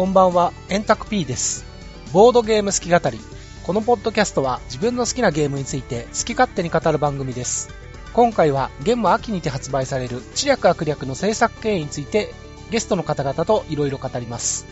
こんばんは、エンタク P です。ボードゲーム好き語り。このポッドキャストは自分の好きなゲームについて好き勝手に語る番組です。今回はゲーム秋にて発売される知略悪略の制作経緯についてゲストの方々といろいろ語ります。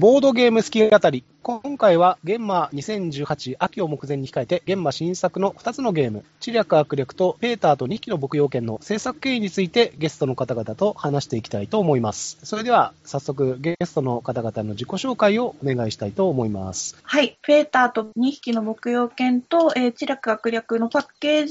ボードゲーム好き語り。今回は、ゲンマ2018秋を目前に控えて、ゲンマ新作の2つのゲーム、知略悪略とペーターと2匹の牧羊犬の制作経緯についてゲストの方々と話していきたいと思います。それでは、早速ゲストの方々の自己紹介をお願いしたいと思います。はい。ペーターと2匹の牧羊犬と、えー、知略悪略のパッケー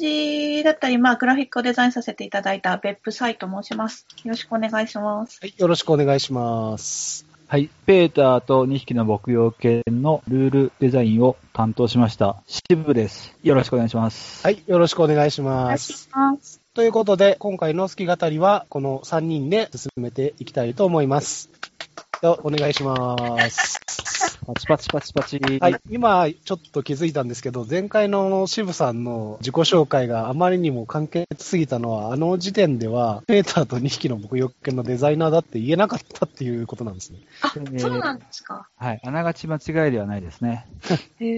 ジだったり、まあ、グラフィックをデザインさせていただいた別府サイと申します。よろしくお願いします。はい、よろしくお願いします。はい。ペーターと2匹の牧羊犬のルールデザインを担当しました、渋です。よろしくお願いします。はい、よろしくお願いしおます願いし。ます。ということで、今回の好き語りは、この3人で進めていきたいと思います。ではお願いします。パチパチパチパチ。はい、今ちょっと気づいたんですけど、前回の渋さんの自己紹介があまりにも簡潔すぎたのは、あの時点では、ペーターと2匹の牧羊犬のデザイナーだって言えなかったっていうことなんですね。あ、えーそうなんですか？はい。あながち間違いではないですね。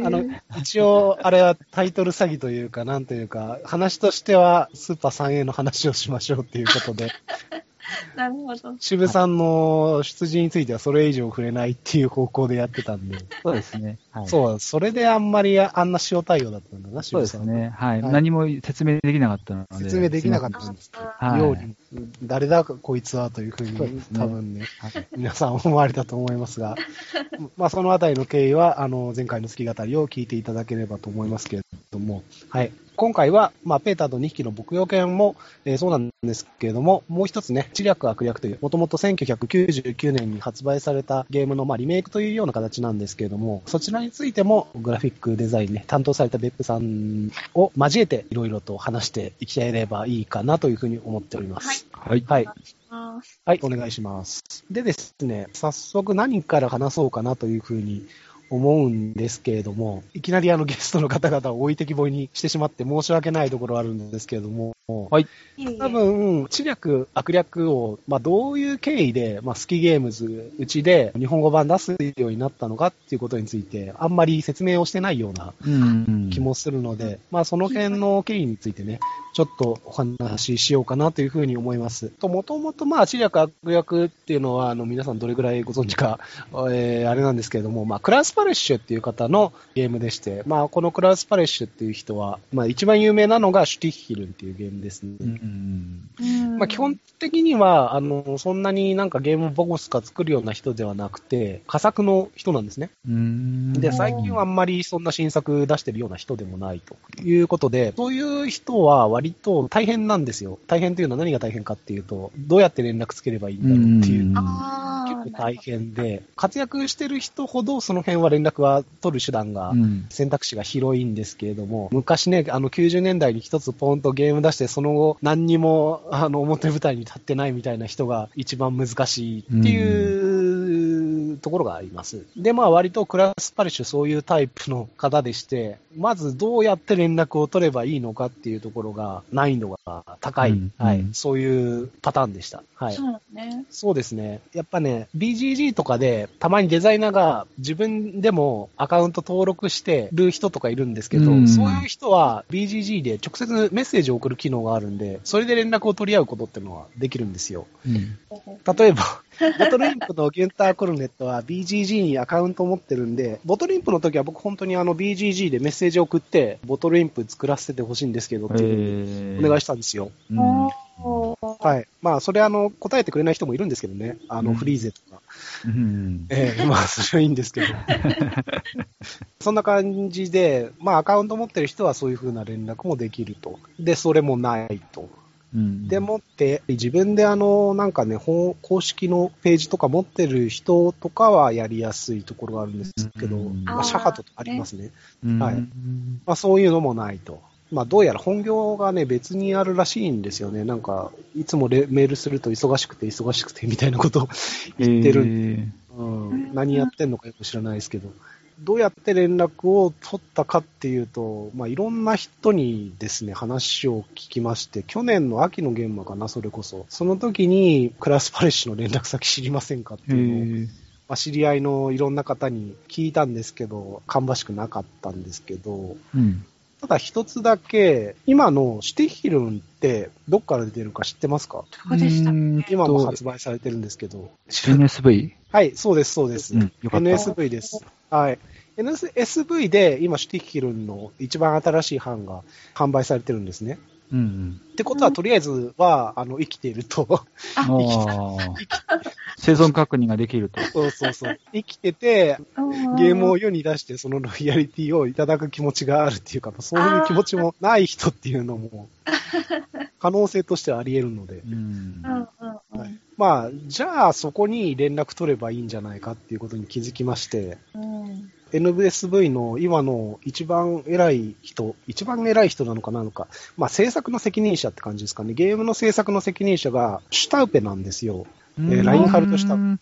あの、一応、あれはタイトル詐欺というか、なんというか、話としては、スーパー 3A の話をしましょうっていうことで、なるほど。渋さんの出自についてはそれ以上触れないっていう方向でやってたんで、そうですね。はい。そう、それであんまりあんな塩対応だったんだな、そう渋さん。ですね。はい。はい何も説明できなかったので。説明できなかったんです。はいように、誰だこいつはというふうに、ね多分ね、はい皆さん思われたと思いますが、まあそのあたりの経緯は、あの、前回の好き語りを聞いていただければと思いますけれども、はい。今回は、まあ、ペーターと2匹の牧羊犬も、えーそうなんですけれども、もう一つね、知略悪略という、もともと1999年に発売されたゲームの、まあ、リメイクというような形なんですけれども、そちらについても、グラフィックデザインね、担当された別府さんを交えて、いろいろと話していければいいかなというふうに思っております。はい。はい。お願いします。はい、お願いします。でですね、早速何から話そうかなというふうに思うんですけれども、いきなりあのゲストの方々を置いてきぼりにしてしまって申し訳ないところあるんですけれども、はい。多分、知略、悪略を、まあ、どういう経緯で、まあ、スキゲームズうちで日本語版出すようになったのかっていうことについて、あんまり説明をしてないようなうん。気もするので、まあその辺の経緯についてね、ちょっとお話ししようかなというふうに思います。と、もともとまあ、知略悪略っていうのは、あの、皆さんどれぐらいご存知か、えーあれなんですけれども、まあ、クラウスパレッシュっていう方のゲームでして、まあ、このクラウスパレッシュっていう人は、まあ、一番有名なのがシュティッヒルンっていうゲームですね。うん。うんまあ、基本的には、あの、そんなになんかゲームボコスか作るような人ではなくて、佳作の人なんですね。うん。で、最近はあんまりそんな新作出してるような人でもないということで、そういう人は割と大変なんですよ。大変というのは何が大変かっていうと、どうやって連絡つければいいんだろうっていう。う結構大変で、活躍してる人ほどその辺は連絡は取る手段がうん。選択肢が広いんですけれども、昔ね、あの90年代に一つポンとゲーム出して、その後何にもあの表舞台に立ってないみたいな人が一番難しいっていうところがあります。で、まあ割とクラスパリッシュそういうタイプの方でして、まずどうやって連絡を取ればいいのかっていうところが難易度が高い、うんはい、うんそういうパターンでした。はい。そうね。そうですね。やっぱね、BGG とかで、たまにデザイナーが自分でもアカウント登録してる人とかいるんですけど、うんそういう人は BGG で直接メッセージを送る機能があるんで、それで連絡を取り合うことっていうのはできるんですよ。うん。例えば、ボトルインプのギュンター・コルネットは BGG にアカウントを持ってるんで、ボトルインプの時は僕本当にあの BGG でメッセージを送って、ボトルインプ作らせてほしいんですけどっていうお願いしたんですよ。はい。まあ、それあの、答えてくれない人もいるんですけどね。あの、うんフリーゼとか。うん。ええまあ、それはいいんですけど。そんな感じで、まあ、アカウント持ってる人はそういう風な連絡もできると。で、それもないと。うんでもって、自分であの、なんかね、本公式のページとか持ってる人とかはやりやすいところがあるんですけど、うん。まあ、シャハトとかありますね。うん。はい。まあ、そういうのもないと。まあ、どうやら本業がね、別にあるらしいんですよね。なんか、いつもレメールすると忙しくて忙しくてみたいなことを言ってるんで、うん、何やってんのかよく知らないですけど、どうやって連絡を取ったかっていうと、まあ、いろんな人にですね、話を聞きまして、去年の秋の現場かな、それこそ。その時に、クラスパレッシュの連絡先知りませんかってへいうのを、ーまあ、知り合いのいろんな方に聞いたんですけど、芳しくなかったんですけど、うん。ただ一つだけ、今のシュティヒルンってどっから出てるか知ってますか？どうでした今も発売されてるんですけど。NSV? はい、そうです、そうです。うんよかった NSV です。はい。NSV で今、シュティヒルンの一番新しい版が販売されてるんですね。うんうん。ってことは、とりあえずは、あの、生きていると。生存確認ができると。そうそうそう。生きてて、ゲームを世に出して、そのロイヤリティをいただく気持ちがあるっていうか、そういう気持ちもない人っていうのも、可能性としてはあり得るので。うんうんうんうんはいまあ、じゃあそこに連絡取ればいいんじゃないかっていうことに気づきまして、うん。NVSV の今の一番偉い人、一番偉い人なのかなのか、まあ制作の責任者って感じですかね。ゲームの制作の責任者がシュタウペなんですよ。えーラインハルトしたうん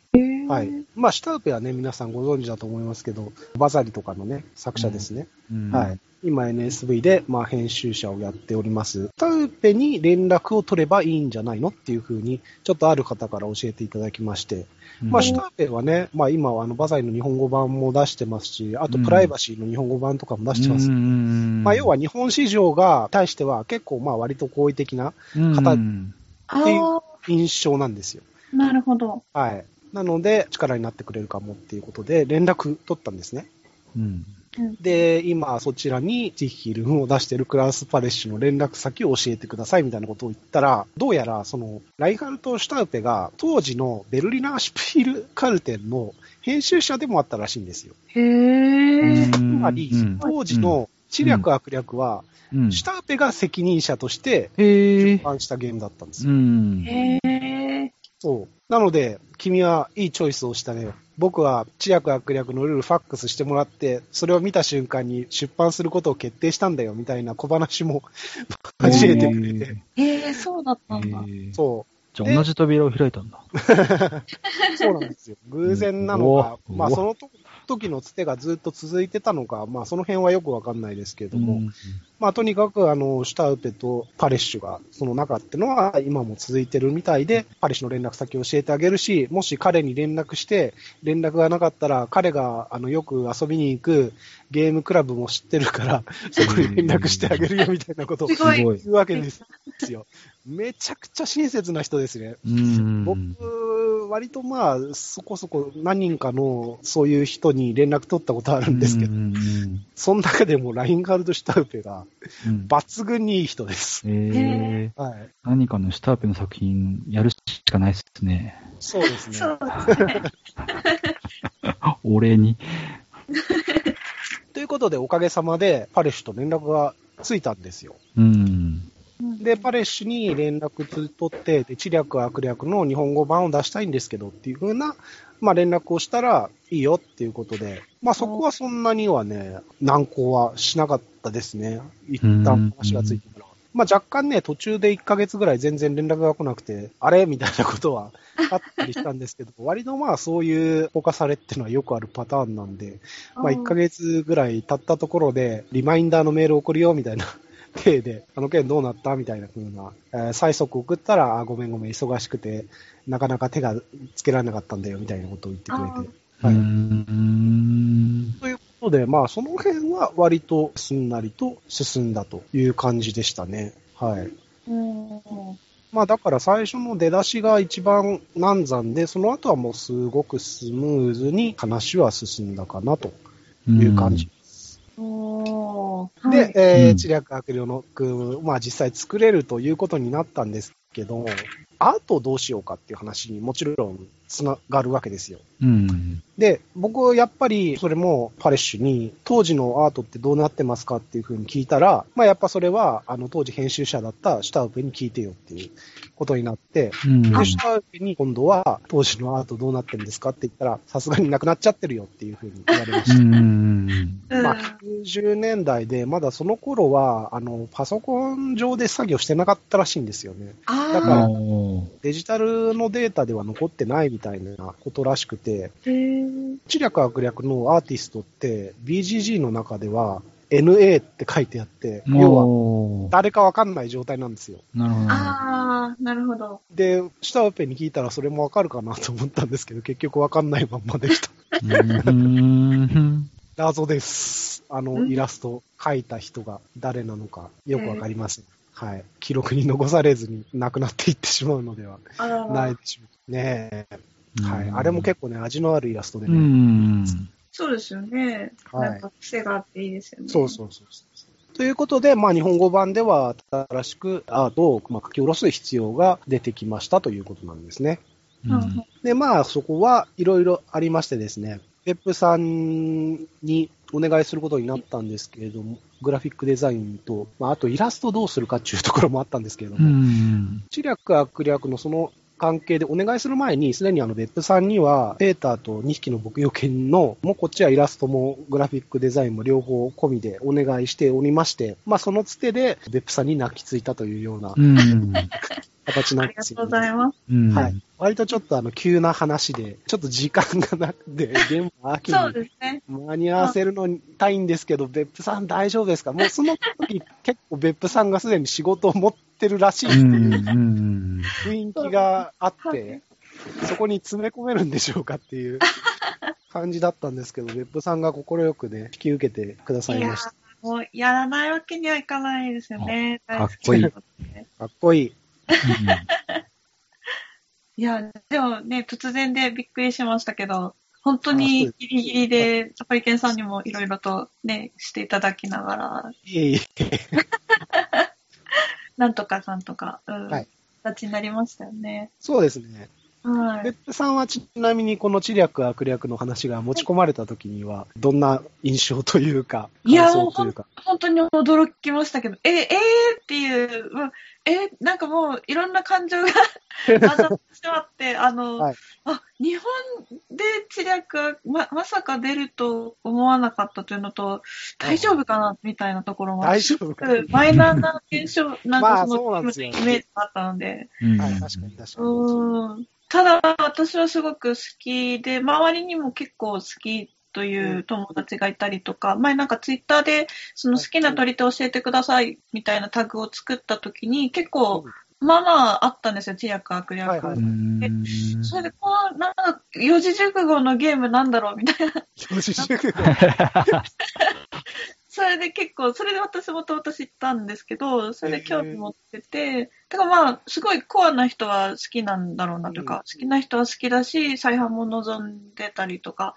はい。まあシュタウペはね、皆さんご存知だと思いますけど、バザリとかのね、作者ですね。うんはい。今 NSV で、まあ、編集者をやっております。タウペに連絡を取ればいいんじゃないのっていうふうに、ちょっとある方から教えていただきまして。うんまあ、シュタウペはね、まあ今はあのバザイの日本語版も出してますし、あとプライバシーの日本語版とかも出してます。うんまあ要は日本市場が対しては結構まあ割と好意的な方うんっていうあ印象なんですよ。あ、なるほど。はい。なので力になってくれるかもっていうことで連絡取ったんですね。うんうんで、今そちらにティッヒルンを出してるクラウスパレッシュの連絡先を教えてくださいみたいなことを言ったら、どうやらそのライハルト・シュタウペが当時のベルリナーシュピールカルテンの編集者でもあったらしいんですよ。へえ。つまりうん、当時の知略悪略は、うんシュタウペが責任者として出。版したゲームだったんですうよ。ん。へえ。そう。なので、君はいいチョイスをしたね。僕は知略悪略のルールファックスしてもらって、それを見た瞬間に出版することを決定したんだよ、みたいな小話も交えてくれて。へえ、そうだったんだ。そじゃあ同じ扉を開いたんだ。う。そうなんですよ。偶然なのか、うんまあそのと時のつてがずっと続いてたのか、まあその辺はよくわかんないですけれども、うんまあ、とにかく、あの、シュタウペとパレッシュが、その中ってのは今も続いてるみたいで、パレッシュの連絡先を教えてあげるし、もし彼に連絡して、連絡がなかったら、彼が、あの、よく遊びに行くゲームクラブも知ってるから、そこに連絡してあげるよみたいなことを。言うわけですよ。めちゃくちゃ親切な人ですね。うん僕、割とまあ、そこそこ何人かのそういう人に連絡取ったことあるんですけど、その中でもラインガルド・シュタウペがうん抜群にいい人です。えーはい。何かのシュターペの作品やるしかないですね。そうですね。そうですね。お礼に。ということで、おかげさまで、パレッシュと連絡がついたんですよ。うん。で、パレッシュに連絡取って、で知略悪略の日本語版を出したいんですけどっていう風な、まあ連絡をしたらいいよっていうことで、まあそこはそんなにはね、難航はしなかったですね。一旦話がついてから。まあ若干ね、途中で1ヶ月ぐらい全然連絡が来なくて、あれ？みたいなことはあったりしたんですけど、割とまあそういう放課されっていうのはよくあるパターンなんで、まあ1ヶ月ぐらい経ったところで、リマインダーのメール送るよみたいな 体で、あの件どうなったみたいな風な、えー催促送ったら、あ、ごめんごめん、忙しくて、なかなか手がつけられなかったんだよみたいなことを言ってくれて。うはいん。ということで、まあその辺は割とすんなりと進んだという感じでしたね。はい。うんまあだから最初の出だしが一番難産で、その後はもうすごくスムーズに話は進んだかなという感じ。で、はい。えーうん。知略悪霊の句、まあ実際作れるということになったんですけど、アートをどうしようかっていう話にもちろんつながるわけですよ。うん。で、僕、やっぱり、それも、パレッシュに、当時のアートってどうなってますかっていうふうに聞いたら、まあ、やっぱそれは、あの、当時編集者だったシュタウペに聞いてよっていうことになって、うん。で、シュタウペに今度は、当時のアートどうなってるんですかって言ったら、さすがになくなっちゃってるよっていうふうに言われました。うん。うんまあ、90年代で、まだその頃は、あの、パソコン上で作業してなかったらしいんですよね。あだからデジタルのデータでは残ってないみたいなことらしくて、へー知略悪略のアーティストって BGG の中では NA って書いてあって、要は誰かわかんない状態なんですよ。なるほど。あー、なるほど。で、シュタウペに聞いたらそれもわかるかなと思ったんですけど、結局わかんないまんまでした。うん。謎です。あの、うんイラスト描いた人が誰なのかよくわかりません。はい。記録に残されずに亡くなっていってしまうのではないでしょう。ねえ。はい。あれも結構ね、味のあるイラストでうね。ん。そうですよね。はいなんか癖があっていいですよね。そうそうそうそう。ということで、まあ、日本語版では新しくアートをまあ書き下ろす必要が出てきましたということなんですね。うんうんで、まあ、そこはいろいろありましてですね、ペップさんにお願いすることになったんですけれども、グラフィックデザインと、まあ、あとイラストどうするかっていうところもあったんですけれどうも、ん。知略悪略のその関係でお願いする前に、すでにあの、別府さんには、ペーターと2匹の牧羊犬の、もうこっちはイラストもグラフィックデザインも両方込みでお願いしておりまして、まあそのつてで、別府さんに泣きついたというようなうん。形なんですよ、ありがとうございます。うん。はい。割とちょっとあの、急な話で、ちょっと時間がなくて、現場秋そうにですね。間に合わせるのにたいんですけど、別府さん大丈夫ですか？もうその時結構別府さんがすでに仕事を持ってるらしいってう。いう。雰囲気があっはてい、そこに詰め込めるんでしょうかっていう感じだったんですけど、別府さんが快くね、引き受けてくださいいやました。もうやらないわけにはいかないですよね。かっこいいかっこいい。いや、でもね、突然でびっくりしましたけど、本当にギリギリで、サパリケンさんにもいろいろとね、していただきながら、いえいえ。なんとかかんとか、うん、はい形になりましたよね。そうですね。はい。別府さんはちなみにこの知略悪略の話が持ち込まれた時には、どんな印象というか、いや感想というか。本当に驚きましたけど、え、えー、っていう、うんえ、なんかもういろんな感情が 混ざってしまって、あの、はい。あ、日本で知略がま、まさか出ると思わなかったというのと、大丈夫かなみたいなところも、大丈夫かすごくマイナーな現象、なんまあかその、イメージがあったので、うん。はい、確かに確かに。うん。ただ、私はすごく好きで、周りにも結構好きという友達がいたりとか、前なんかツイッターで、その好きな取り手教えてくださいみたいなタグを作った時に、結構、まあまああったんですよ、知略悪略。はいはいうん。それで、この、なんか、四字熟語のゲームなんだろうみたいな。四字熟語それで結構、それで私もともと知ったんですけど、それで興味持ってて、だからまあ、すごいコアな人は好きなんだろうなとか、うん好きな人は好きだし、再販も望んでたりとか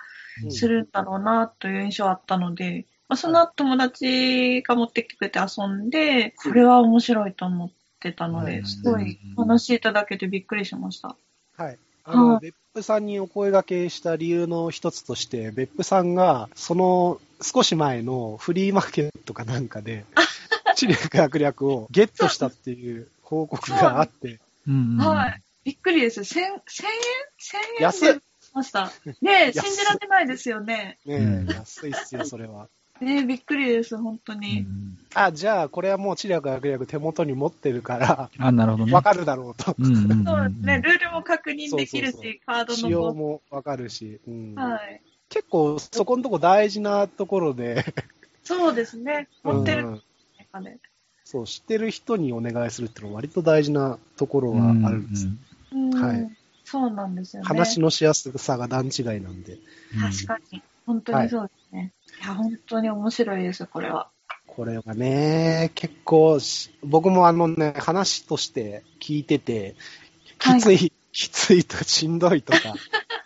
するんだろうなという印象あったので、まあ、その後友達が持ってきてくれて遊んで、これは面白いと思ってたので、うんすごい話していただけてびっくりしました。はい。あの、はい別府さんにお声掛けした理由の一つとして、別府さんが、その少し前のフリーマーケットかなんかで、知略悪略をゲットしたっていう報告があって、うん。はい。びっくりです。千、千円千円で安いました。ねえ、信じられないですよね。ね安いっすよ、それは。ねえ、びっくりです、本当うに。んあ、じゃあ、これはもう知略悪略手元に持ってるから、あ、なるほどね。わかるだろうと。うんうんうんそうですね、ルールも確認できるし、そうそうそうカード仕様のもわかるし、うんはい。結構そこのとこ大事なところで、そうですね、持ってる。そう、知ってる人にお願いするっていうのは割と大事なところはあるんです。うんうんはいそうなんですよね。話のしやすさが段違いなんで、確かに。本当にそうですね。い、や、本当に面白いです、これは。これがね、結構し、僕もあのね、話として聞いてて、きつい、きついとかしんどいとか、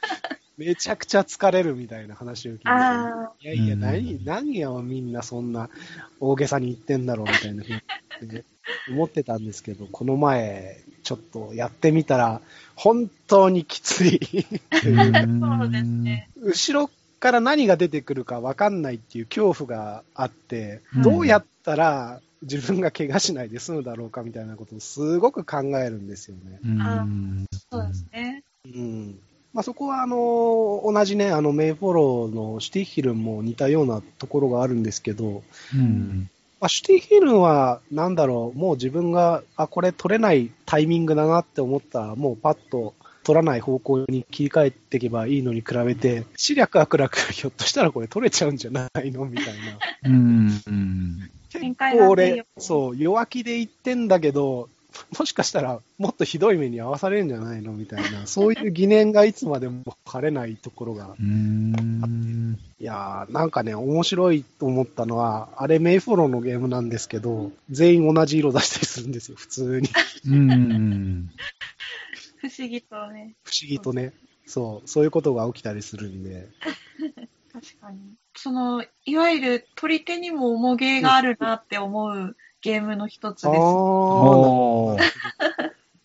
めちゃくちゃ疲れるみたいな話を聞いて、あいやいや、うん何、何をみんなそんな大げさに言ってんだろうみたいなふうにね 思ってたんですけど、この前、ちょっとやってみたら、本当にきつい。そうですね。後ろから何が出てくるか分かんないっていう恐怖があって、うんどうやったら自分が怪我しないで済むだろうかみたいなことをすごく考えるんですよね。うんそうですね。うん。まあ、そこは、あの、同じね、あの、メイフォローのシュティヒルンも似たようなところがあるんですけど、うん。まあ、シュティヒルンは、なんだろう、もう自分が、あ、これ取れないタイミングだなって思ったら、もうパッと取らない方向に切り替えていけばいいのに比べて、視力悪楽、ひょっとしたらこれ取れちゃうんじゃないのみたいな。うん。うん。結構俺よ、そう、弱気で言ってんだけど、もしかしたらもっとひどい目に遭わされるんじゃないのみたいな、そういう疑念がいつまでも晴れないところが。うん。いやー、なんかね、面白いと思ったのは、あれメイフォローのゲームなんですけど、全員同じ色出したりするんですよ、普通に。うん。不思議とね。不思議とね。そう、そういうことが起きたりするんで。確かに。その、いわゆる取り手にも重げがあるなって思うゲームの一つあです。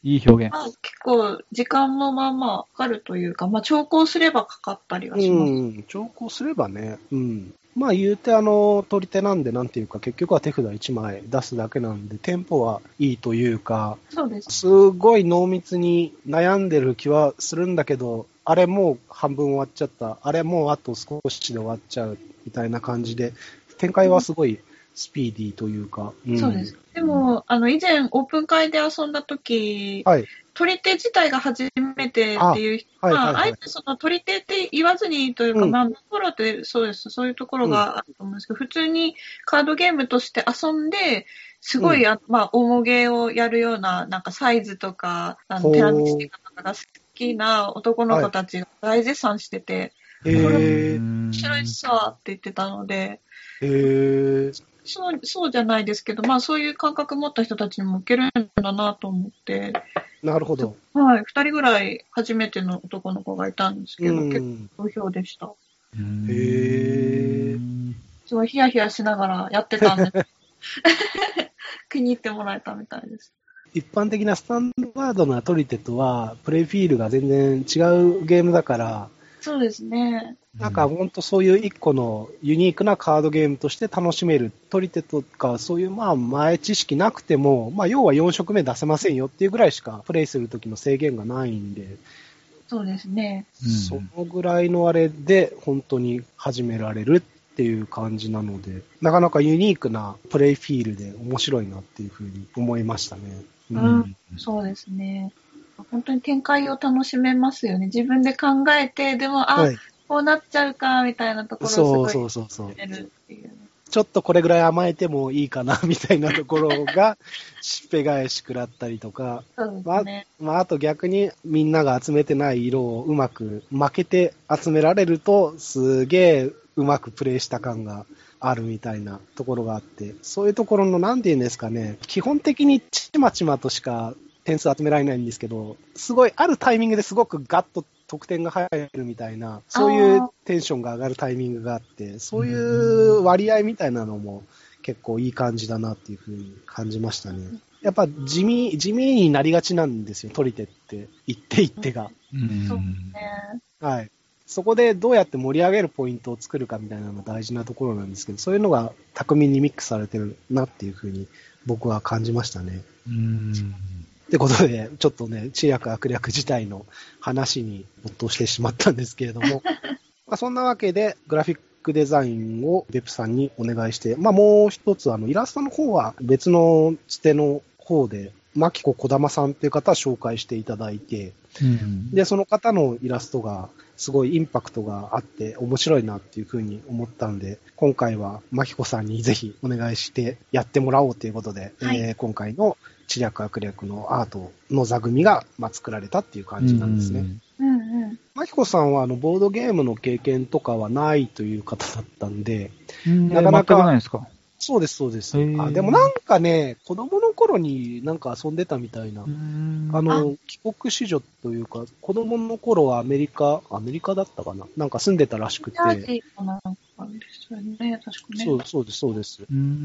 いい表現。まあ、結構、時間もまあまあかかるというか、まあ、調校すればかかったりはします。うん、調校すればね、うん。まあ言うてあの、取り手なんでなんていうか、結局は手札1枚出すだけなんで、テンポはいいというか、そうです。すごい濃密に悩んでる気はするんだけど、あれもう半分終わっちゃった、あれもうあと少しで終わっちゃうみたいな感じで、展開はすごいスピーディーというか、んそうです。。でも、あの、以前オープン会で遊んだ時、はい。取り手自体が初めてっていう人あはいはいあ、あえてその取り手って言わずにというか、うんまあ、プロってそうです、そういうところがあると思うんですけど、普通にカードゲームとして遊んで、すごい、あまあ、重げをやるような、なんかサイズとか、あの、テラミスティカとかが好きな男の子たちが大絶賛してて、へー。面白いさって言ってたので、へー。そう、そうじゃないですけど、まあそういう感覚持った人たちにも受けるんだなと思って、なるほど。はい、二人ぐらい初めての男の子がいたんですけど、うん結構好評でした。うんへーすごいヒヤヒヤしながらやってたんです。気に入ってもらえたみたいです。一般的なスタンダードな取り手とは、プレイフィールが全然違うゲームだから、そうですね。なんか本当そういう一個のユニークなカードゲームとして楽しめる。取り手とかそういうまあ前知識なくても、まあ要は4色目出せませんよっていうぐらいしかプレイするときの制限がないんで、そうですね。うんそのぐらいのあれで本当に始められるっていう感じなので、なかなかユニークなプレイフィールで面白いなっていうふうに思いましたね。ううんそうですね。本当に展開を楽しめますよね。自分で考えて、でも、あ、はい、こうなっちゃうか、みたいなところをすごいそうそうそう。ちょっとこれぐらい甘えてもいいかなみたいなところが、しっぺ返し食らったりとか、そうですね。まあ、あと逆にみんなが集めてない色をうまく負けて集められると、すげえうまくプレイした感があるみたいなところがあって、そういうところの、なんて言うんですかね、基本的にちまちまとしか点数集められないんですけど、すごいあるタイミングですごくガッと得点が入るみたいな、そういうテンションが上がるタイミングがあって、そういう割合みたいなのも結構いい感じだなっていうふうに感じましたね。やっぱ地味、地味になりがちなんですよ、取り手って。一手一手が。うんそうね。はい。そこでどうやって盛り上げるポイントを作るかみたいなのが大事なところなんですけど、そういうのが巧みにミックスされてるなっていうふうに僕は感じましたね。うんってことで、ちょっとね、知略悪略自体の話に没頭してしまったんですけれども、まあそんなわけで、グラフィックデザインをベプさんにお願いして、まあもう一つ、あの、イラストの方は別のつての方で、マキコ小玉さんっていう方を紹介していただいて、うん。で、その方のイラストがすごいインパクトがあって面白いなっていうふうに思ったんで、今回はマキコさんにぜひお願いしてやってもらおうということで、はい。えー今回の知略悪略のアートの座組が、まあ、作られたっていう感じなんですね。うんうん。マキコさんはあのボードゲームの経験とかはないという方だったんで、うん。なかなか全くないですかそうです、そうです。あでもなんかね、子供のの頃になんか遊んでたみたいな。ああの、帰国子女というか、子供の頃はアメリカ、アメリカだったかな？なんか住んでたらしくて。そうそうです、そうです。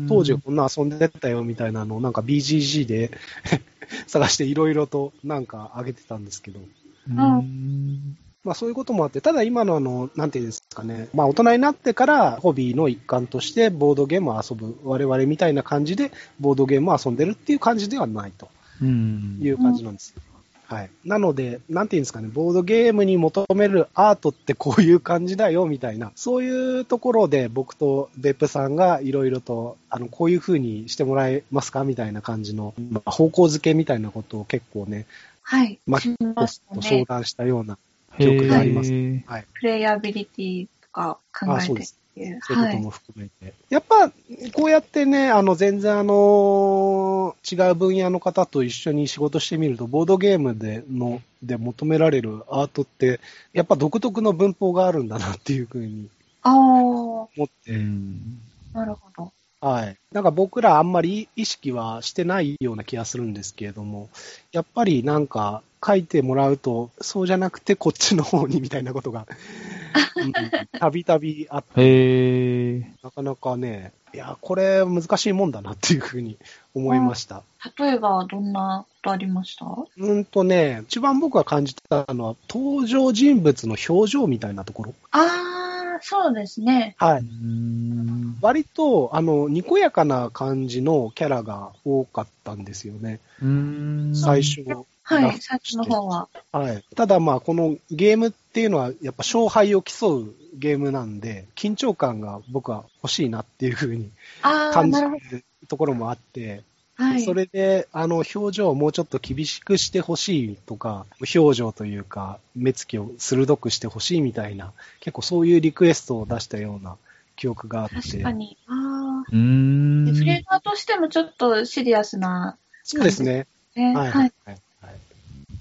当時こんな遊んでたよみたいなのをなんか BGG で 探していろいろとなんか上げてたんですけど。うんまあそういうこともあって、ただ今のあの、なんていうんですかね、まあ大人になってからホビーの一環としてボードゲームを遊ぶ、我々みたいな感じでボードゲームを遊んでるっていう感じではないとうんいう感じなんですよ。はい。なので、なんていうんですかね、ボードゲームに求めるアートってこういう感じだよみたいな、そういうところで僕と別府さんがいろいろと、あの、こういう風にしてもらえますか？みたいな感じの、まあ方向づけみたいなことを結構ね、はい。マしキコましたと相ね。談したような記憶があります。はい。プレイヤビリティとか考えてっていう。そういうことも含めて。やっぱ、こうやってね、あの、全然あの、違う分野の方と一緒に仕事してみると、ボードゲームでの、で求められるアートって、やっぱ独特の文法があるんだなっていうふうにああ、思って、うんなるほど。はい。なんか僕らあんまり意識はしてないような気がするんですけれども、やっぱりなんか書いてもらうと、そうじゃなくてこっちの方にみたいなことが、うんたびたびあって。なかなかね、いや、これ難しいもんだなっていうふうに思いました。例えば、どんなことありました？うんとね、一番僕が感じたのは、登場人物の表情みたいなところ。ああ、そうですね。はい。うん割と、あの、にこやかな感じのキャラが多かったんですよね。うん最初。はい、最初の方は。はい。ただまあ、このゲームっていうのは、やっぱ勝敗を競うゲームなんで、緊張感が僕は欲しいなっていうふうに感じ。るところもあって、はい。それで、あの、表情をもうちょっと厳しくしてほしいとか、表情というか、目つきを鋭くしてほしいみたいな、結構そういうリクエストを出したような記憶があって。確かに。ああ。うんでフレーバーとしてもちょっとシリアスな、そうですね。ね。はい。はい。はい。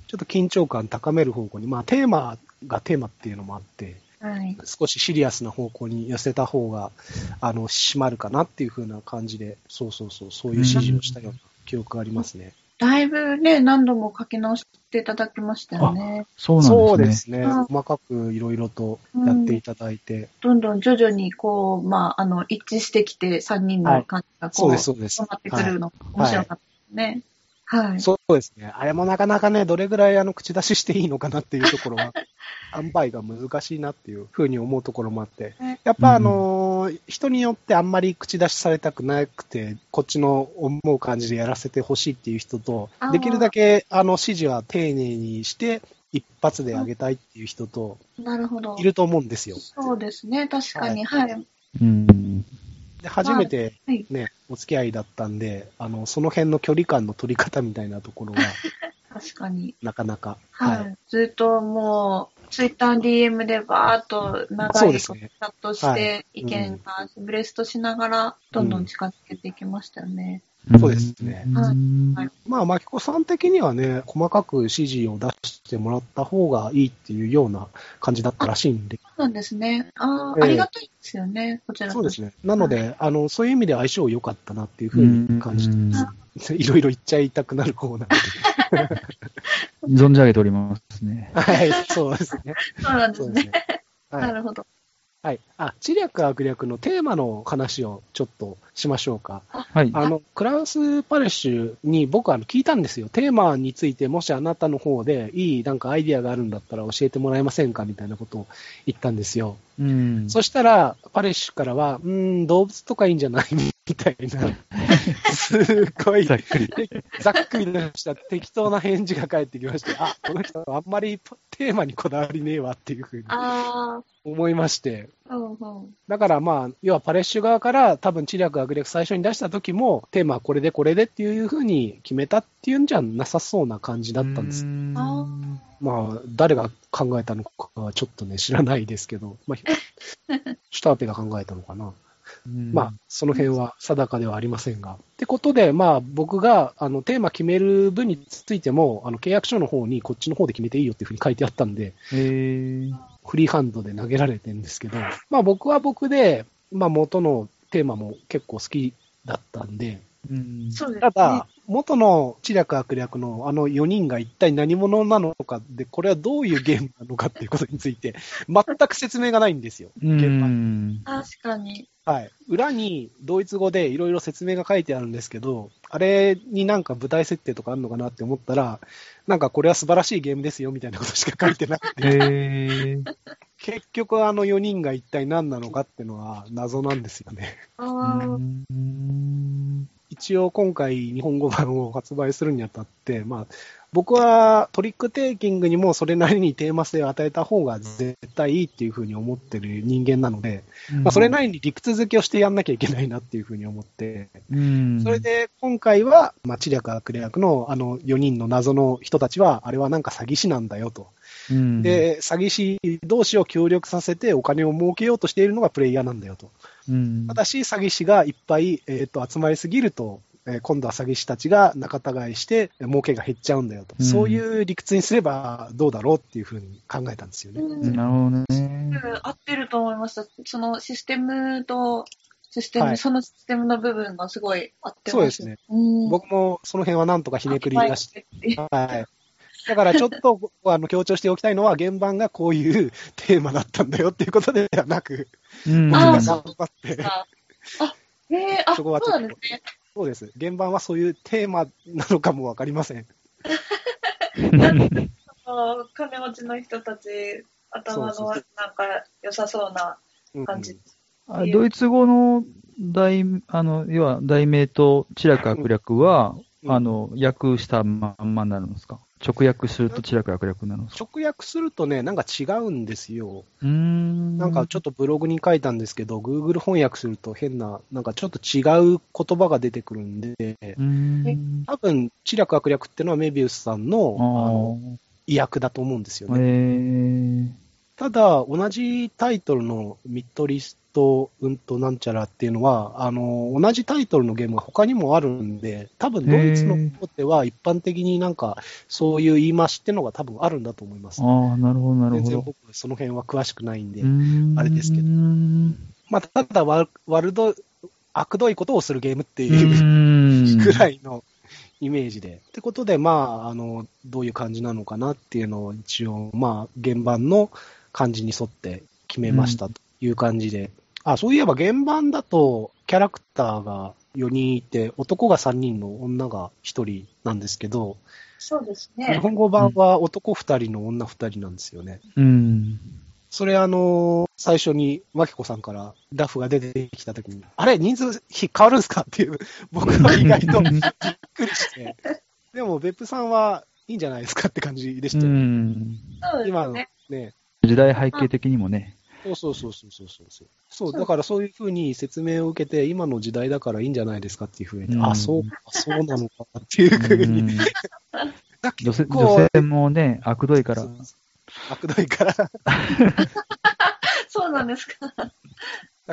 ちょっと緊張感高める方向に、まあテーマがテーマっていうのもあって、はい。少しシリアスな方向に寄せた方が、あの、締まるかなっていう風な感じで、そうそうそう、そういう指示をしたような記憶がありますね。だいぶね、何度も書き直していただきましたよね。そうなんですね。そうですね。うん細かくいろいろとやっていただいて、どんどん徐々にこう、まあ、あの、一致してきて、3人の感じがこう、そうです、そうです。そうなってくるの、面白かったですね。はい。そうですね。あれもなかなかね、どれぐらいあの口出ししていいのかなっていうところは、塩梅が難しいなっていうふうに思うところもあって、やっぱあのー人によってあんまり口出しされたくなくて、こっちの思う感じでやらせてほしいっていう人とできるだけあの指示は丁寧にして、一発で上げたいっていう人と、なるほどい。ると思うんですよ。そうですね、確かに。はい。うん。で初めてはい。ね、お付き合いだったんで、あの、その辺の距離感の取り方みたいなところが、確かに。なかなか、はい。ずっともう、ツイッター DM でバーっと長いチャットしはて、い意見がブレストしながら、どんどん近づけていきましたよね。そうですねまあ、牧子さん的にはね、細かく指示を出してもらった方がいいっていうような感じだったらしいんで、そうなんですね。ああ、ええありがたいですよね、こちらね。そうですね。なので、あの、そういう意味で相性良かったなっていうふうに感じてうんます。いろいろ言っちゃいたくなるコーナーで。存じ上げておりますね。はい、そうですね。そうなんですね。そうですね。はい。なるほど。はい。あ、知略悪略のテーマの話をちょっとしましょうか。はい。あの、クラウス・パレッシュに僕あの聞いたんですよ。テーマについてもしあなたの方でいいなんかアイディアがあるんだったら教えてもらえませんかみたいなことを言ったんですよ。うん。そしたら、パレッシュからは、うーん、動物とかいいんじゃない？みたいな、すごいざっくり。ざっくりとした適当な返事が返ってきまして、あ、この人あんまりテーマにこだわりねえわっていうふうにあ思いまして、あ、うんうん。だからまあ、要はパレッシュ側から多分知略悪略最初に出した時も、テーマはこれでこれでっていうふうに決めたっていうんじゃなさそうな感じだったんです。まあ、誰が考えたのかはちょっとね、知らないですけど、まあ、シュターペが考えたのかな。うんまあ、その辺は定かではありませんが。ってことで、まあ、僕が、あの、テーマ決める分についても、あの、契約書の方にこっちの方で決めていいよっていうふうに書いてあったんで、フリーハンドで投げられてるんですけど、まあ僕は僕で、まあ元のテーマも結構好きだったんで、うんそうですね。ただ、元の知略悪略のあの4人が一体何者なのかで、これはどういうゲームなのかっていうことについて、全く説明がないんですよ。う現場ん。確かに。はい。裏にドイツ語でいろいろ説明が書いてあるんですけど、あれになんか舞台設定とかあるのかなって思ったら、なんかこれは素晴らしいゲームですよみたいなことしか書いてなくて。結局あの4人が一体何なのかっていうのは謎なんですよね。一応今回日本語版を発売するにあたって、まあ、僕はトリックテイキングにもそれなりにテーマ性を与えた方が絶対いいっていうふうに思ってる人間なので、まあ、それなりに理屈付けをしてやんなきゃいけないなっていうふうに思って、うん。それで今回は、まあ、知略悪略のあの4人の謎の人たちは、あれはなんか詐欺師なんだよと。うん、で、詐欺師同士を協力させてお金を儲けようとしているのがプレイヤーなんだよと。うん、ただし、詐欺師がいっぱい、えー、と集まりすぎると、えー今度は詐欺師たちが仲違いして、えー儲けが減っちゃうんだよと、うんそういう理屈にすればどうだろうっていうふうに考えたんですよね。うんなるほどね。合ってると思いました。そのシステムと、システム、はいそのシステムの部分がすごい合ってます。そうですね。うん。僕もその辺はなんとかひねくり出して、て。はい。だからちょっと あの強調しておきたいのは、原版がこういう テーマだったんだよっていうことではなく、うん。僕があーそう頑張って、あ、ええあ、そこはちょっとなんですね。そうです。原版はそういうテーマなのかもわかりません。金持ちの人たち、頭のなんか良さそうなうん感じ。あドイツ語の題、あの、要は題名と知略悪略は、うんあの、訳したまんまになるんですか？直訳すると知略悪略になるんですか？直訳するとね、なんか違うんですよ。うーん。なんかちょっとブログに書いたんですけど、Google 翻訳すると変な、なんかちょっと違う言葉が出てくるんで、うーん。多分、知略悪略っていうのはメビウスさんのあのあ意訳だと思うんですよね。え。ただ、同じタイトルのミッドリスト、うんとなんちゃらっていうのは、あの、同じタイトルのゲームが他にもあるんで、多分ドイツの方では一般的になんか、そういう言い回しっていうのが多分あるんだと思います。ああ、なるほど、なるほど。全然僕、その辺は詳しくないんで。んあれですけどうまあ、ただ悪、悪ど、悪どいことをするゲームってーいう、ん。ぐらいのイメージで。ってことで、まあ、あの、どういう感じなのかなっていうのを一応、まあ、原版の感じに沿って決めましたという感じで。あ、そういえば原版だと、キャラクターが4人いて、男が3人の女が1人なんですけど、そうです日ね。本語版は男2人の女2人なんですよね。うん。それあの、最初に、マキコさんからラフが出てきたときに、あれ、人数比変わるんですかっていう、僕は意外とびっくりして、でも、別府さんはいいんじゃないですかって感じでしうたよ、ん。そうで今の。ね。時代背景的にもね。そうそうそうそうそうそう。そう、だからそういうふうに説明を受けて、今の時代だからいいんじゃないですかっていうふうに、うんあ、そうか、そうなのかっていうふうに。うん だ女性女性もね、悪どいからそ。う悪どいから。そうなんですか。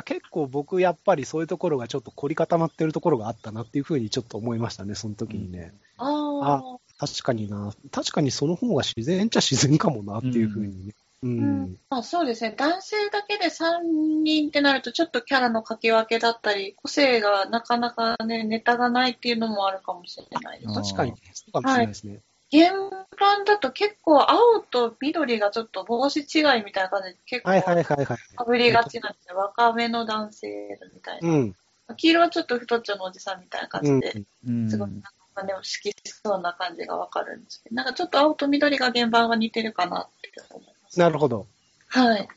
結構僕、やっぱりそういうところがちょっと凝り固まってるところがあったなっていうふうにちょっと思いましたね、その時にね。ああ。確かにな。確かにその方が自然っちゃ自然かもなっていうふうにね。うん。うんまあ、そうですね。男性だけで3人ってなると、ちょっとキャラの書き分けだったり、個性がなかなかね、ネタがないっていうのもあるかもしれないです。あ確かに、そうかもしれないですね。原版だと結構青と緑がちょっと帽子違いみたいな感じで結構はいはいはいはい。かぶりがちなんですよ。若めの男性みたいな。うん。黄色はちょっと太っちょのおじさんみたいな感うん。じで、うんすごいなんかでも好きそうな感じがわかるんですけど、なんかちょっと青と緑が原版は似てるかなって思います。なるほど。はい。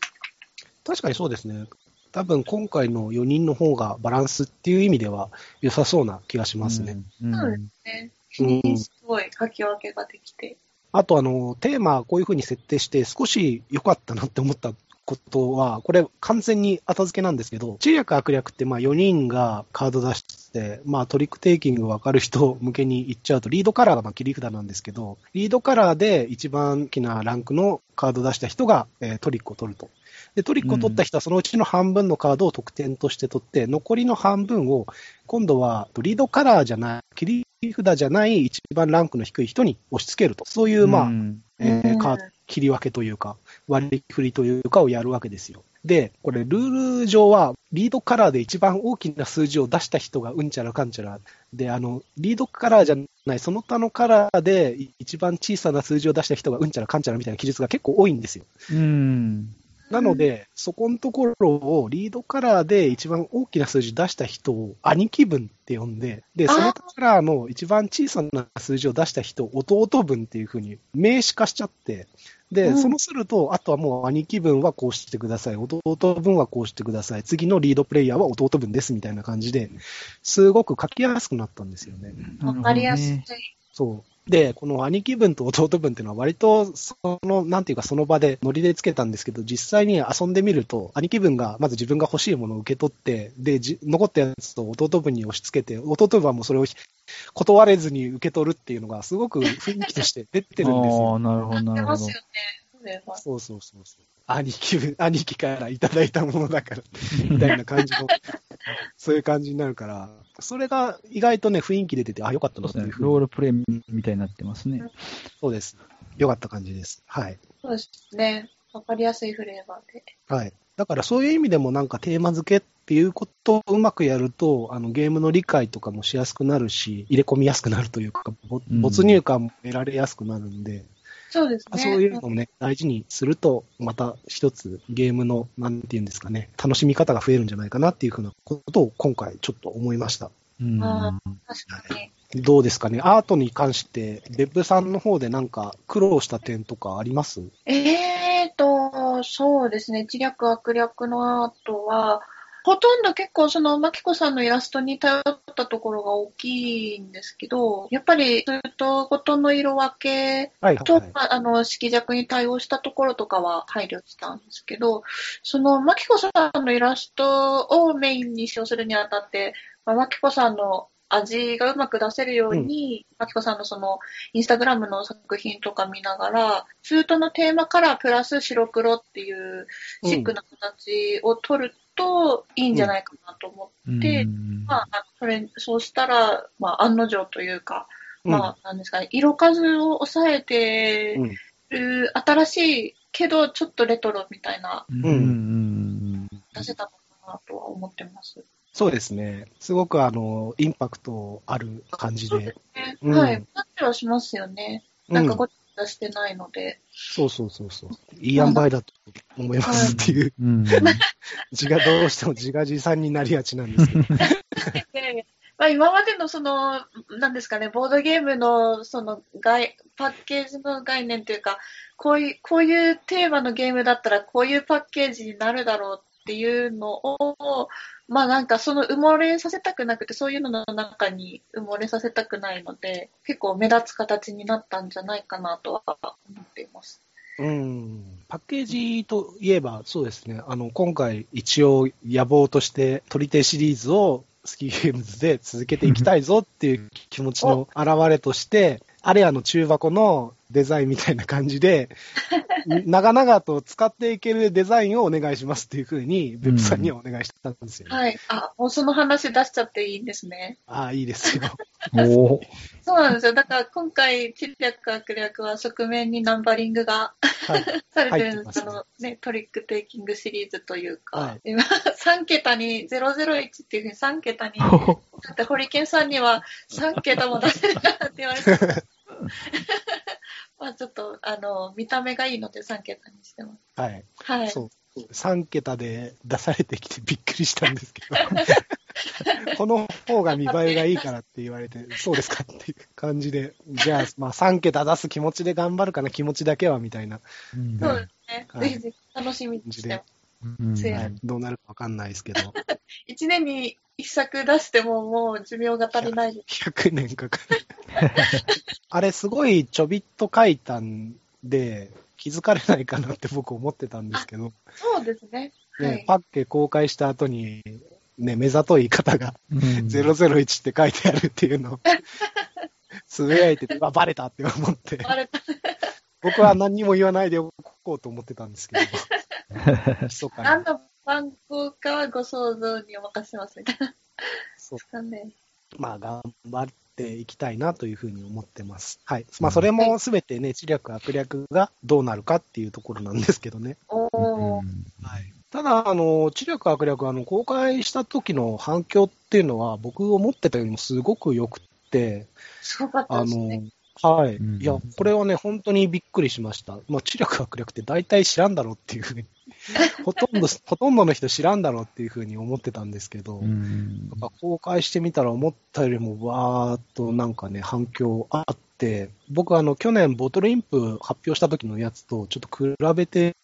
確かにそうですね。多分今回の4人の方がバランスっていう意味では良さそうな気がしますね。うんそうですね。すごい書き分けができて。あとあの、テーマこういう風に設定して少し良かったなって思ったことは、これ完全に後付けなんですけど、知略悪略ってまあ4人がカード出して、まあトリックテイキング分かる人向けに言っちゃうと、リードカラーがまあ切り札なんですけど、リードカラーで一番大きなランクのカード出した人が、えートリックを取ると。で、トリックを取った人はそのうちの半分のカードを得点として取って、残りの半分を今度はリードカラーじゃない、切り札じゃない一番ランクの低い人に押し付けると。そういう、まあ、うんえーうんカード切り分けというか、割り振りというかをやるわけですよ。で、これ、ルール上は、リードカラーで一番大きな数字を出した人がうんちゃらかんちゃら。で、あの、リードカラーじゃない、その他のカラーで一番小さな数字を出した人がうんちゃらかんちゃらみたいな記述が結構多いんですよ。うん。なので、そこのところをリードカラーで一番大きな数字出した人を兄貴分って呼んで、で、その他カラーの一番小さな数字を出した人を弟分っていうふうに名詞化しちゃって、で、うんそのすると、あとはもう兄貴分はこうしてください、弟分はこうしてください、次のリードプレイヤーは弟分ですみたいな感じで、すごく書きやすくなったんですよね。わかりやすい。そう。で、この兄貴分と弟分っていうのは割と、その、なんていうかその場でノリでつけたんですけど、実際に遊んでみると、兄貴分がまず自分が欲しいものを受け取って、で、じ残ったやつと弟分に押し付けて、弟分はもうそれを断れずに受け取るっていうのがすごく雰囲気として出てるんですあよ。あ、なるほど、なるほど出ますよ。ね。そうそうそうそう。兄貴分、兄貴からいただいたものだから、みたいな感じの、そういう感じになるから、それが意外とね、雰囲気出てて、あ、よかったですねロールプレイみたいになってますね。そうです。よかった感じです。はい。そうですね。わかりやすいフレーバーで。はい。だからそういう意味でもなんかテーマ付けっていうことをうまくやると、あのゲームの理解とかもしやすくなるし、入れ込みやすくなるというか、没入感も得られやすくなるんで、そうですね。そういうのをね、大事にすると、また一つゲームの、なんていうんですかね、楽しみ方が増えるんじゃないかなっていうふうなことを今回ちょっと思いました。うん。あ確かに。どうですかね、アートに関して、別府さんの方でなんか苦労した点とかあります？えーと、そうですね。知略悪略のアートは、ほとんど結構その、マキコさんのイラストに頼ったところが大きいんですけど、やっぱり、ずっとごとの色分けと、はいはい。まああの、色弱に対応したところとかは配慮したんですけど、その、マキコさんのイラストをメインに使用するにあたって、まあ、マキコさんの味がうまく出せるように、マキコさんのその、インスタグラムの作品とか見ながら、ツートのテーマカラープラス白黒っていうシックな形を取るといいんじゃないかなと思って、うん。まあ、それ、そうしたら、まあ、案の定というか、うん。まあ、なんですかね、色数を抑えてうんる、新しいけど、ちょっとレトロみたいな、出せたのかなとは思ってます。そうですね。すごくあの、インパクトある感じで。ねうんはい。タッチはしますよね。なんかごちゃごちゃしてないので。そうそうそうそう。いい塩梅だと思いますっていう、うん。字がどうしても自画自賛になりがちなんですけど。でまあ、今までのその、なんですかね、ボードゲームのその概パッケージの概念というか、こういう、こういうテーマのゲームだったらこういうパッケージになるだろうっていうのを、まあなんかその埋もれさせたくなくて、そういうのの中に埋もれさせたくないので、結構目立つ形になったんじゃないかなとは思っています。うん。パッケージといえば、そうですね。あの、今回一応野望として、取り手シリーズをスキーゲームズで続けていきたいぞっていう気持ちの表れとして、あれやの中箱のデザインみたいな感じで、長々と使っていけるデザインをお願いしますっていうふうに、ベップさんにはお願いしたんですよ、ねはい。あ、もうその話出しちゃっていいんですね。ああ、いいですよ。おーそうなんですよ。だから今回、知略悪略は側面にナンバリングがはい。されてるんです。ねあのね、トリックテイキングシリーズというか、はい今、3桁に、001っていうふうに3桁に、だってホリケンさんには3桁も出せるからって言われて、まあちょっと、あの、見た目がいいので3桁にしてます。はい。はい。そう。3桁で出されてきてびっくりしたんですけど、この方が見栄えがいいからって言われて、そうですかっていう感じで、じゃあ、まあ3桁出す気持ちで頑張るかな、気持ちだけはみたいなうんそうですね。はいぜひぜひ楽しみにしてます。うん。はい、どうなるかわかんないですけど、1年に1作出してももう寿命が足りない。です。100年かかる。あれ、すごいちょびっと書いたんで、気づかれないかなって僕思ってたんですけど、そうですね。はねい、パッケ公開した後に、ね、目ざとい方がうん。001って書いてあるっていうのを、つぶやいてて、あ、バレたって思って、僕は何にも言わないでおこうと思ってたんですけど、密かに。何の番号かはご想像にお任せしますみたいな。そうなんで、まあ、頑張っっていきたいなというふうに思ってます。はい。まあ、それもすべてね、知略、悪略がどうなるかっていうところなんですけどね。おー。はい。ただ、あの、知略、悪略、あの、公開した時の反響っていうのは、僕思ってたよりもすごく良くって、すごかったあですね。の、はい。うんいや、これはね、本当にびっくりしました。まあ、知略、悪略って大体知らんだろうっていうふうに、ほとんど、ほとんどの人知らんだろうっていうふうに思ってたんですけど、うんやっぱ公開してみたら思ったよりもわーっとなんかね、反響あって、僕あの、去年ボトルインプ発表した時のやつとちょっと比べて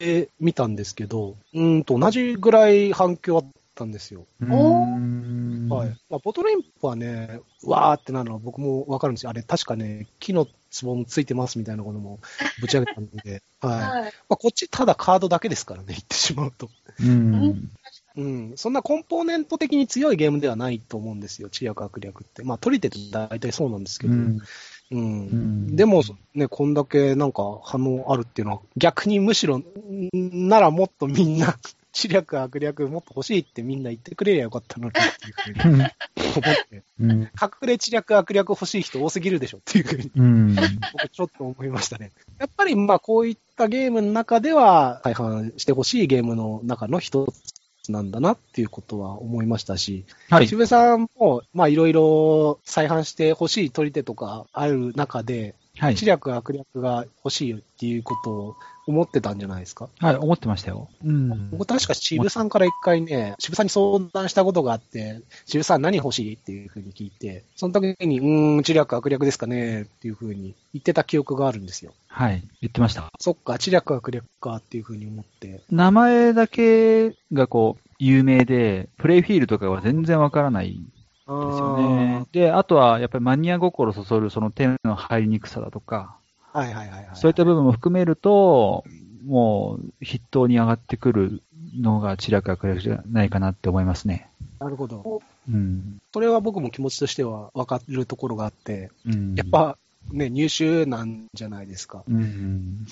みたんですけど、うーんと同じぐらい反響あったんですよ。うんはい。まあ、ボトルインプはね、わーってなるのは僕もわかるんですよ。あれ確かね、木の壺もついてますみたいなこともぶち上げたんで、はい。まはい。あ、こっちただカードだけですからね、言ってしまうと。うんうん、そんなコンポーネント的に強いゲームではないと思うんですよ、知略悪略って。まあ、取り手って大体そうなんですけど。うん。んでも、ね、こんだけなんか反応あるっていうのは、逆にむしろ、んならもっとみんな、知略悪略もっと欲しいってみんな言ってくれりゃよかったのにっていうふうに思って。うん隠れ知略悪略欲しい人多すぎるでしょっていうふうに、うん僕ちょっと思いましたね。やっぱりまあこういったゲームの中では、再販してほしいゲームの中の一つなんだなっていうことは思いましたし、はい。渋谷さんも、まあいろいろ再販してほしい取り手とかある中で、はい知。略悪略が欲しいっていうことを思ってたんじゃないですか？はい、思ってましたよ。うん。僕確か渋さんから一回ね、渋さんに相談したことがあって、渋さん何欲しいっていうふうに聞いて、その時に、うーん、知略悪略ですかねっていうふうに言ってた記憶があるんですよ。はい、言ってました。そっか、知略悪略かっていうふうに思って。名前だけがこう、有名で、プレイフィールとかは全然わからないですよね。で、あとはやっぱりマニア心そそるその手の入りにくさだとか、はいはいはいはい。そういった部分も含めると、もう筆頭に上がってくるのが知略悪略じゃないかなって思いますね。なるほど。うん。それは僕も気持ちとしては分かるところがあって、うん。やっ、ぱね、入手なんじゃないですか。うん。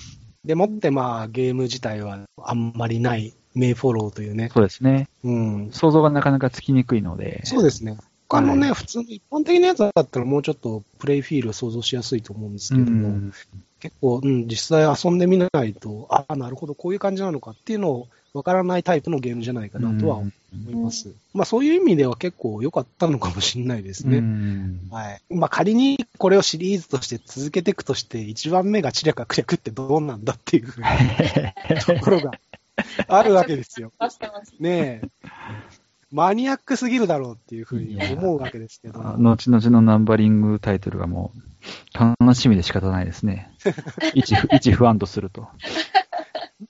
でもってまあゲーム自体はあんまりない名フォローというね。そうですね。うん。想像がなかなかつきにくいので。そうですね。他のね、はい普通の一般的なやつだったらもうちょっとプレイフィールを想像しやすいと思うんですけども、うん結構、うん、実際遊んでみないと、ああ、なるほど、こういう感じなのかっていうのをわからないタイプのゲームじゃないかなとは思います。まあそういう意味では結構良かったのかもしれないですね。うんはい。まあ仮にこれをシリーズとして続けていくとして、一番目が知略悪略ってどうなんだっていうところがあるわけですよ。ねえ。マニアックすぎるだろうっていうふうに思うわけですけど。あ後々のナンバリングタイトルがもう、楽しみで仕方ないですね。一不一不安とすると。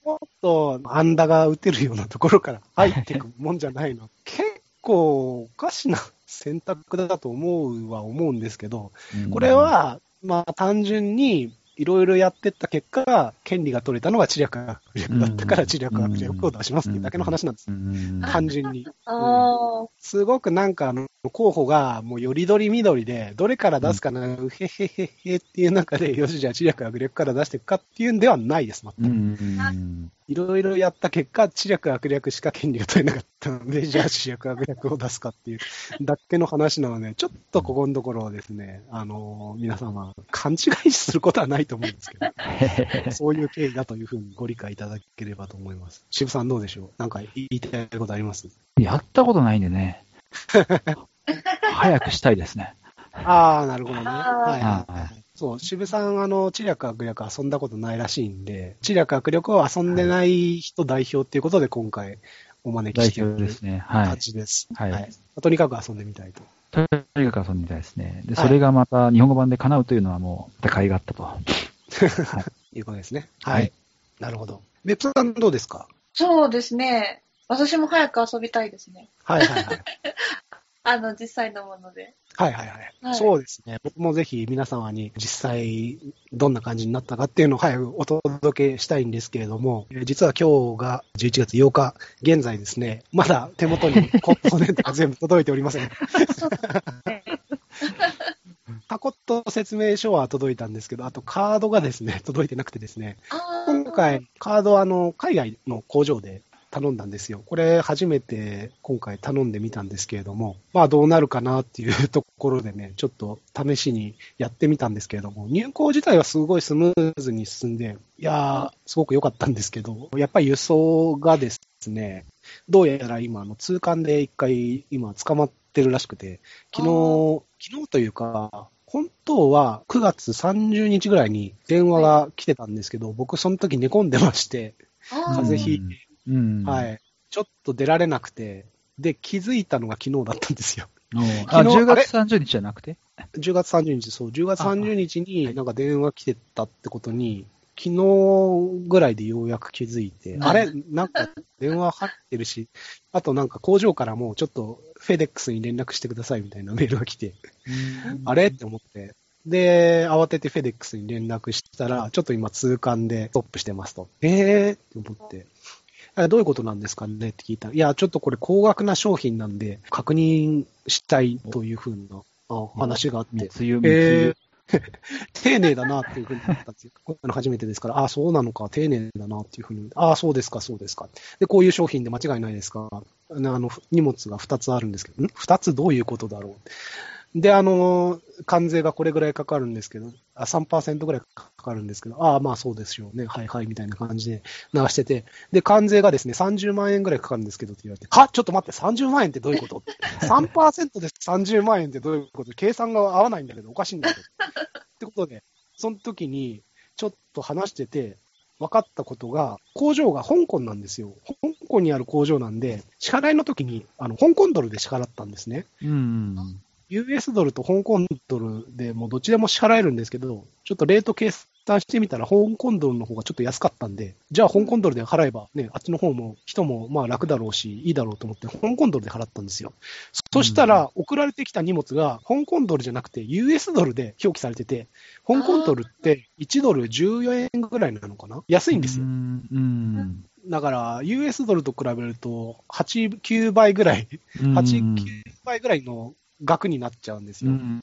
もっと、アンダが打てるようなところから入っていくもんじゃないの。結構、おかしな選択だと思うは思うんですけど、これは、まあ、単純に、いろいろやってった結果、権利が取れたのが知略悪略だったから、うん知略悪略を出しますっていうだけの話なんです。うん、単純に。あすごくなんか、あの、候補が、もうよりどりみどりで、どれから出すかな、うへへへへっていう中で、よし、じゃあ知略悪略から出していくかっていうんではないです、全く。うん。いろいろやった結果、知略悪略しか権利が取れなかったので、じゃあ知略悪略を出すかっていうだけの話なので、ちょっとここのところをですね、あの皆様、勘違いすることはないと思うんですけど、そういう経緯だというふうにご理解いただければと思います。渋さんどうでしょう？なんか言いたいことあります？やったことないんでね。早くしたいですね。ああ、なるほどね。はいはいははい。そう、渋さん、あの、知略悪略遊んだことないらしいんで、知略悪略を遊んでない人代表っていうことで今回お招き代してる表ですね。はい。形です。はいとにかく遊んでみたいと。とにかく遊んでみたいですね。で、はいそれがまた日本語版で叶うというのはもう、高いがあったと。いうことですね。はいはい。なるほど。別府さんどうですか？そうですね。私も早く遊びたいですね。はいはいはい。あの、実際のもので。はいはいはい。はいそうですね。僕もぜひ皆様に実際どんな感じになったかっていうのを早くお届けしたいんですけれども、えー実は今日が11月8日、現在ですね、まだ手元に コンポーネントが全部届いておりません。そうですね。箱と説明書は届いたんですけど、あとカードがですね、届いてなくてですね、今回、カードはあの海外の工場で頼んだんですよ。これ初めて今回頼んでみたんですけれども、まあどうなるかなっていうところでね、ちょっと試しにやってみたんですけれども、入稿自体はすごいスムーズに進んで、いやー、すごく良かったんですけど、やっぱり輸送がですね、どうやら今、あの通関で一回今捕まってるらしくて、昨日、昨日というか、本当は9月30日ぐらいに電話が来てたんですけど、僕その時寝込んでまして、風邪ひいて、うん。。はいい。ちょっと出られなくて、で、気づいたのが昨日だったんですよ。あ、昨日10月30日じゃなくて？10月30日、そう、10月30日になんか電話来てたってことに、昨日ぐらいでようやく気づいて、うんあれ？なんか電話入ってるし、あとなんか工場からもちょっとフェデックスに連絡してくださいみたいなメールが来て、あれ？って思って、で、慌ててフェデックスに連絡したら、ちょっと今通関でストップしてますと。えー？って思って。あどういうことなんですかねって聞いたら、いや、ちょっとこれ高額な商品なんで、確認したいというふうなあ話があって、え輸ー。丁寧だなっていうふうに思ったんですよ。この初めてですから、ああ、そうなのか、丁寧だなっていうふうに、ああ、そうですか、そうですか。で、こういう商品で間違いないですか。あの、荷物が2つあるんですけど、ん ?2 つどういうことだろう。で、あの、関税がこれぐらいかかるんですけど、あ3%ぐらいかかるんですけど、ああ、まあそうですよね。はいはい、みたいな感じで流してて、で、関税がですね、30万円ぐらいかかるんですけどって言われて、は？ちょっと待って、30万円ってどういうこと ?3% で30万円ってどういうこと？計算が合わないんだけど、おかしいんだけど。ってことで、その時に、ちょっと話してて、分かったことが、工場が香港なんですよ。香港にある工場なんで、支払いの時に、あの、香港ドルで支払ったんですね。うん。US ドルと香港ドルでもうどっちでも支払えるんですけど、ちょっとレート計算してみたら、香港ドルの方がちょっと安かったんで、じゃあ香港ドルで払えば、ね、あっちの方も人もまあ楽だろうし、いいだろうと思って、香港ドルで払ったんですよ。そしたら、送られてきた荷物が、香港ドルじゃなくて、US ドルで表記されてて、香港ドルって1ドル14円ぐらいなのかな？安いんですよう。ん。うん。だから、US ドルと比べると、8、9倍ぐらい、8、9倍ぐらいの額になっちゃうんですよ。うん。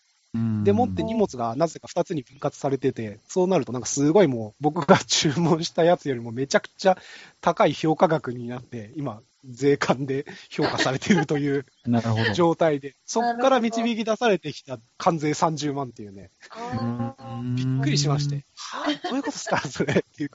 でもって荷物がなぜか2つに分割されてて、そうなるとなんかすごいもう僕が注文したやつよりもめちゃくちゃ高い評価額になって、今、税関で評価されているという なるほど。状態で、そこから導き出されてきた関税30万っていうね、びっくりしまして、は？ぁ、どういうことですか、それ？っていう。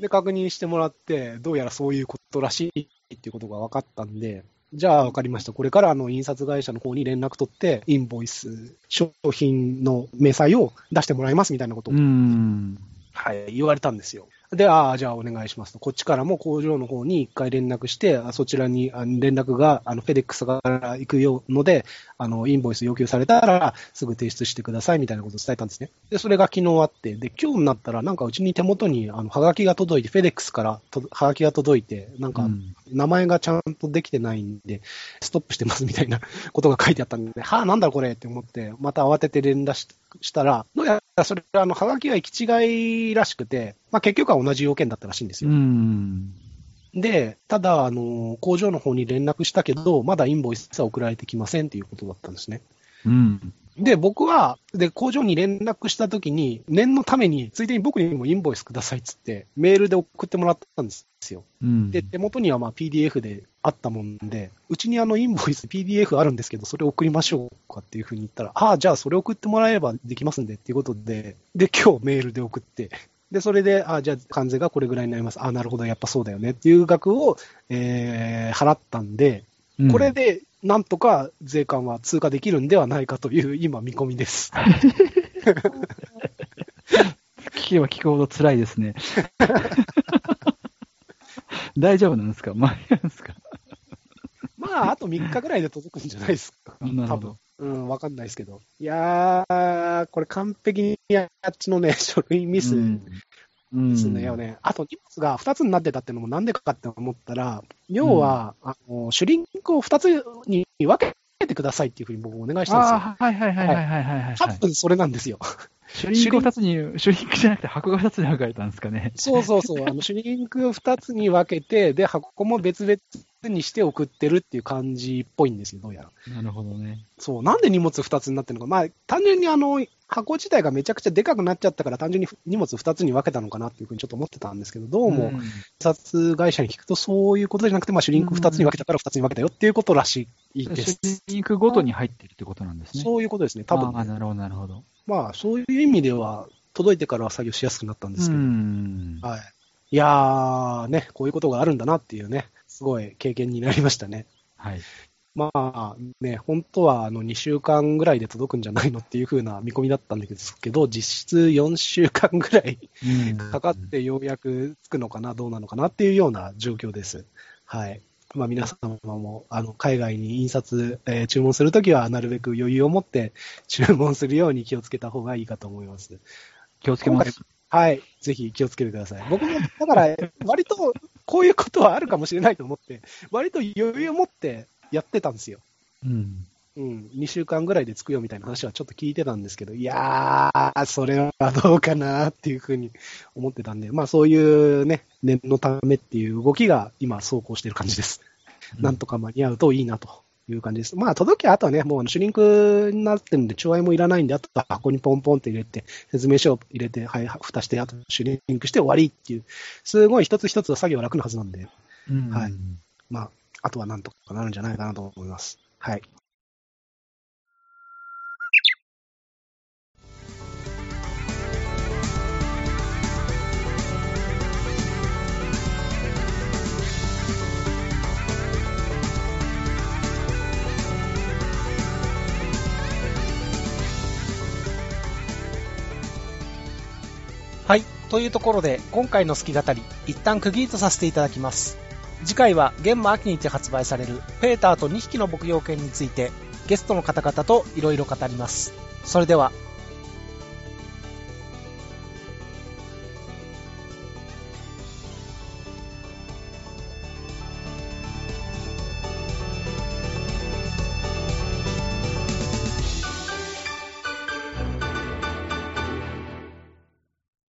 で、確認してもらって、どうやらそういうことらしいっていうことが分かったんで、じゃあ分かりました。これからあの印刷会社の方に連絡取って、インボイス、商品の明細を出してもらいますみたいなことを、うん。はい、言われたんですよ。で、ああ、じゃあお願いしますと。こっちからも工場の方に一回連絡して、あそちらにあ連絡が、あの、フェデックスから行くようので、あの、インボイス要求されたら、すぐ提出してくださいみたいなことを伝えたんですね。で、それが昨日あって、で、今日になったら、なんかうちに手元に、あの、はがきが届いて、フェデックスからとはがきが届いて、なんか、名前がちゃんとできてないんで、ストップしてますみたいなことが書いてあったんで、はあ、なんだこれって思って、また慌てて連絡ししたら、どうやらそれ、あの、はがきが行き違いらしくて、まあ結局は同じ要件だったらしいんですうよ。ん。で、ただ、あの、工場の方に連絡したけど、まだインボイスは送られてきませんっていうことだったんですね。うん。で、僕は、で、工場に連絡したときに、念のために、ついでに僕にもインボイスくださいっつって、メールで送ってもらったんですよ。うん。で、手元にはまあ PDF であったもんで、うちにあのインボイス PDF あるんですけど、それ送りましょうかっていうふうに言ったら、ああ、じゃあそれ送ってもらえればできますんでっていうことで、で、今日メールで送って、で、それで、ああ、じゃあ関税がこれぐらいになります。ああ、なるほど、やっぱそうだよねっていう額を、えー、払ったんで、うんこれで、なんとか税関は通過できるんではないかという、今、見込みです。聞けば聞くほど辛いですね。大丈夫なんですか？間に合うんですか？まあ、あと3日ぐらいで届くんじゃないですか。なる。うん、わかんないですけど。いやー、これ完璧にあっちのね、書類ミスうんですねよね。あと荷物が2つになってたってのもなんでかって思ったら、要は、あの、シュリンクを2つに分けてくださいっていうふうに僕お願いしたんですよ。はいはいはいはいはいはい。多分それなんですよ。シュリンクを二つに、シュリンクじゃなくて箱が二つに分かれたんですかね。そうそうそう。あの、シュリンクを2つに分けて、で、箱も別々にして送ってるっていう感じっぽいんですよ、どうやら。なるほどね。そう、なんで荷物2つになってるのか。まあ、単純にあの、箱自体がめちゃくちゃでかくなっちゃったから単純に荷物2つに分けたのかなっていうふうにちょっと思ってたんですけど、どうも、ん印刷会社に聞くとそういうことじゃなくて、まあ、シュリンク2つに分けたから2つに分けたよっていうことらしいです。シュリンクごとに入ってるってことなんですね。そういうことですね。多分ああ、なるほど、なるほど。まあ、そういう意味では、届いてからは作業しやすくなったんですうけど、ん。はい。いやー、ね、こういうことがあるんだなっていうね、すごい経験になりましたね。はい。まあね、本当はあの2週間ぐらいで届くんじゃないのっていう風な見込みだったんですけど、実質4週間ぐらいうんかかってようやくつくのかな、どうなのかなっていうような状況です。はい。まあ皆様もあの海外に印刷、えー注文するときはなるべく余裕を持って注文するように気をつけた方がいいかと思います。気をつけます。はい。ぜひ気をつけてください。僕も、だから、割とこういうことはあるかもしれないと思って、割と余裕を持ってやってたんですよ。うん。うん。2週間ぐらいで着くよみたいな話はちょっと聞いてたんですけど、いやー、それはどうかなっていうふうに思ってたんで、まあそういうね、念のためっていう動きが今走行してる感じです。なんとか間に合うといいなという感じです。まあ届けあとはね、もうシュリンクになってるんで、調和もいらないんで、あとは箱にポンポンって入れて、説明書を入れて、はい、蓋して、あとシュリンクして終わりっていう、すごい一つ一つ作業は楽なはずなんで、うんはいまあ、あとはなんとかなるんじゃないかなと思います。はい。はい。というところで、今回の好き語り、一旦区切りとさせていただきます。次回は、現場秋にて発売される、ペーターと2匹の牧羊犬について、ゲストの方々といろいろ語ります。それでは、